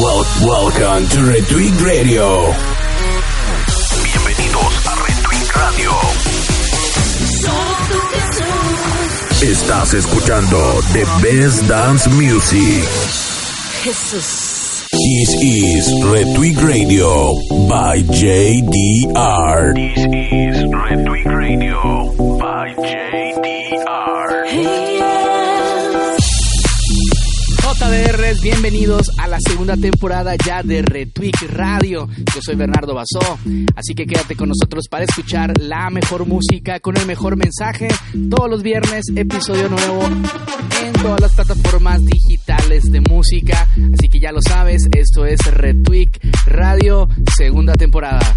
Welcome to Retweet Radio. Bienvenidos a Retweet Radio. Estás escuchando The Best Dance Music. Jesús. This is Retweet Radio by JDR. This is Retweet Radio by JDR. Bienvenidos a la segunda temporada ya de Retweak Radio. Yo soy Bernardo Basó, así que quédate con nosotros para escuchar la mejor música con el mejor mensaje. Todos los viernes, episodio nuevo en todas las plataformas digitales de música. Así que ya lo sabes, esto es Retweak Radio, segunda temporada.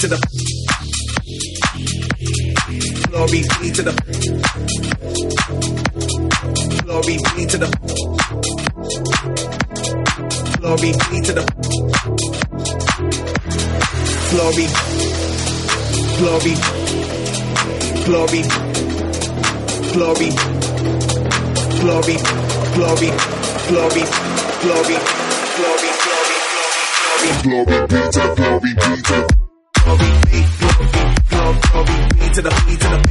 to the glory be to the glory be to the glory be to the glory glory glory glory glory glory glory glory glory glory glory glory glory be to the glory be to the to the, to the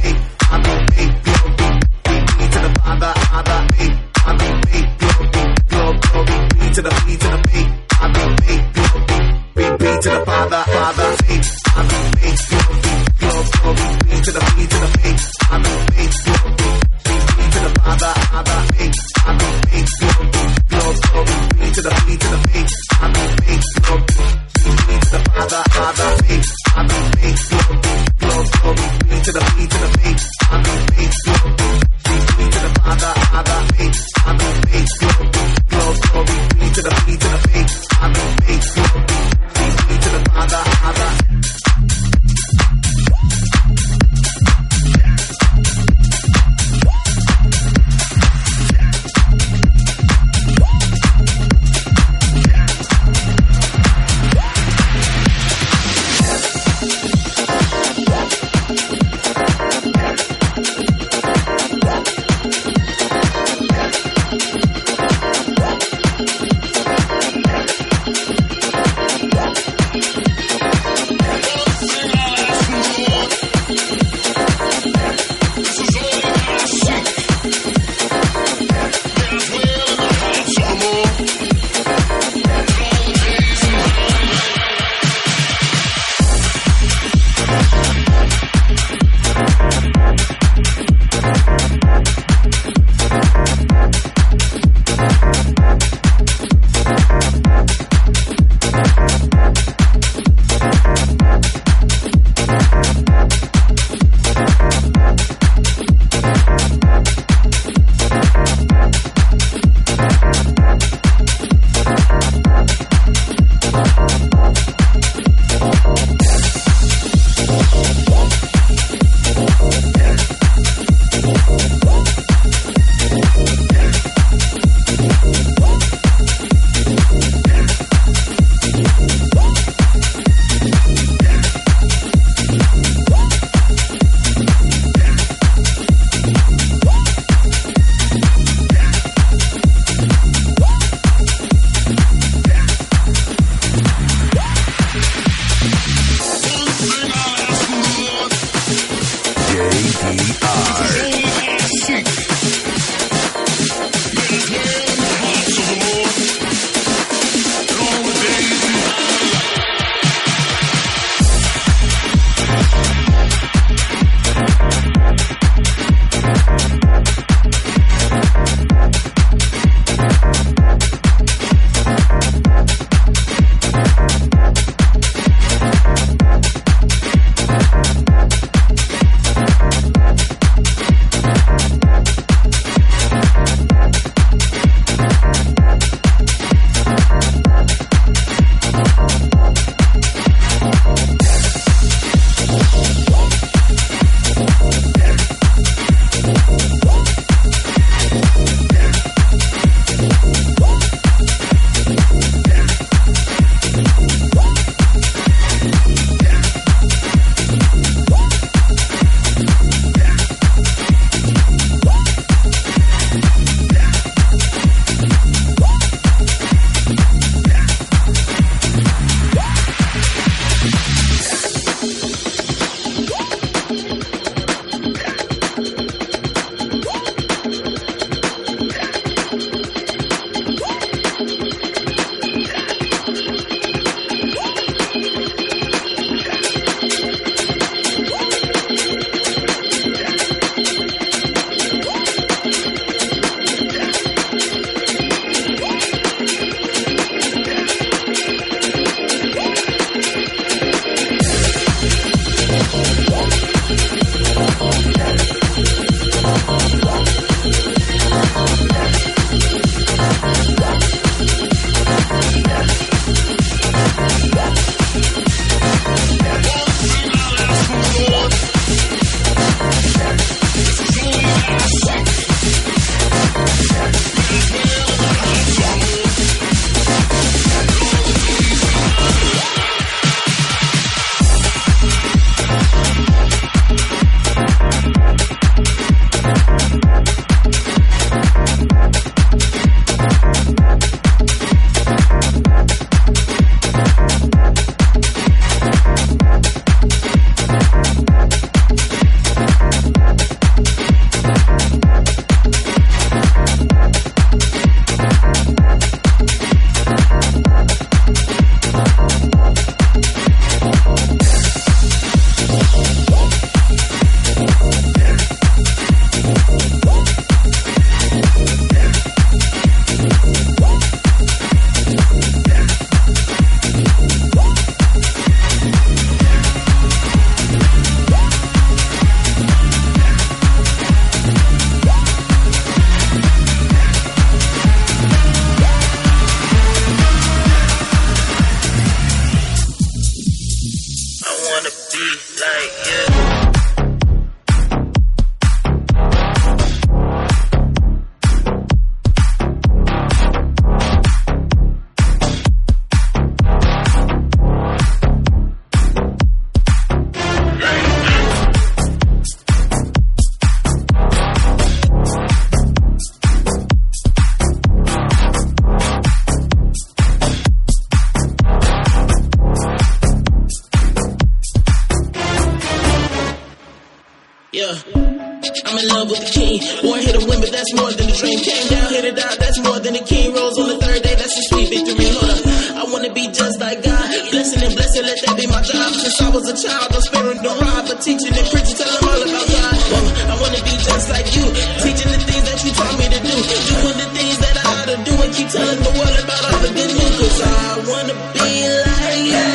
wanna be like you,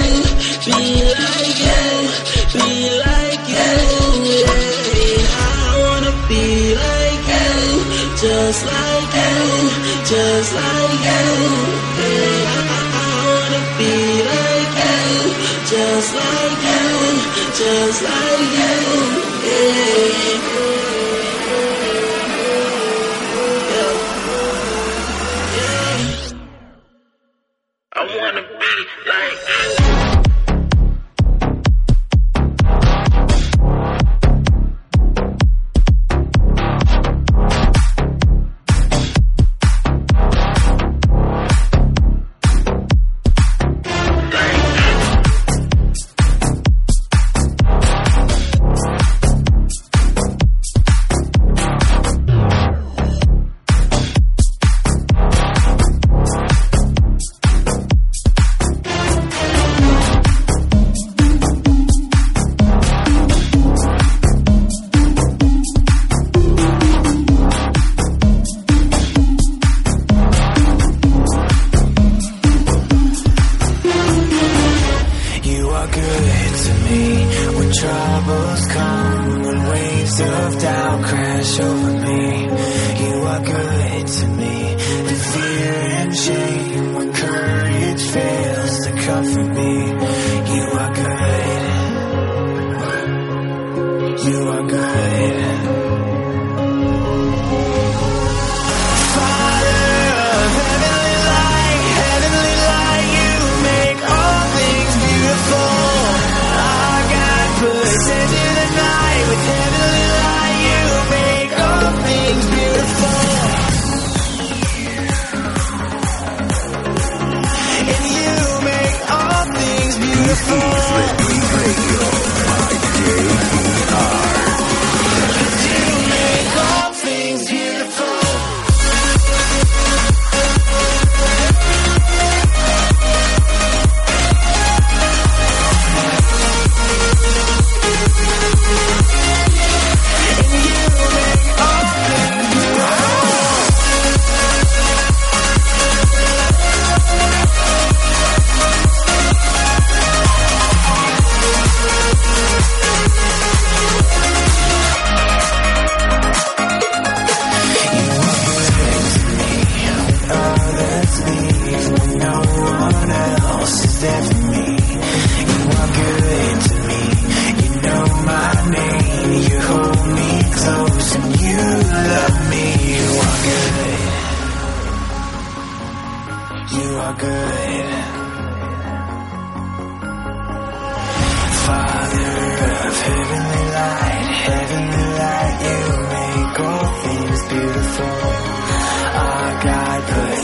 be like you, be like you. Yeah. I wanna be like you, just like you, just like. you.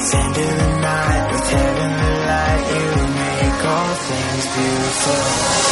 It's the night with heavenly light. You make all things beautiful.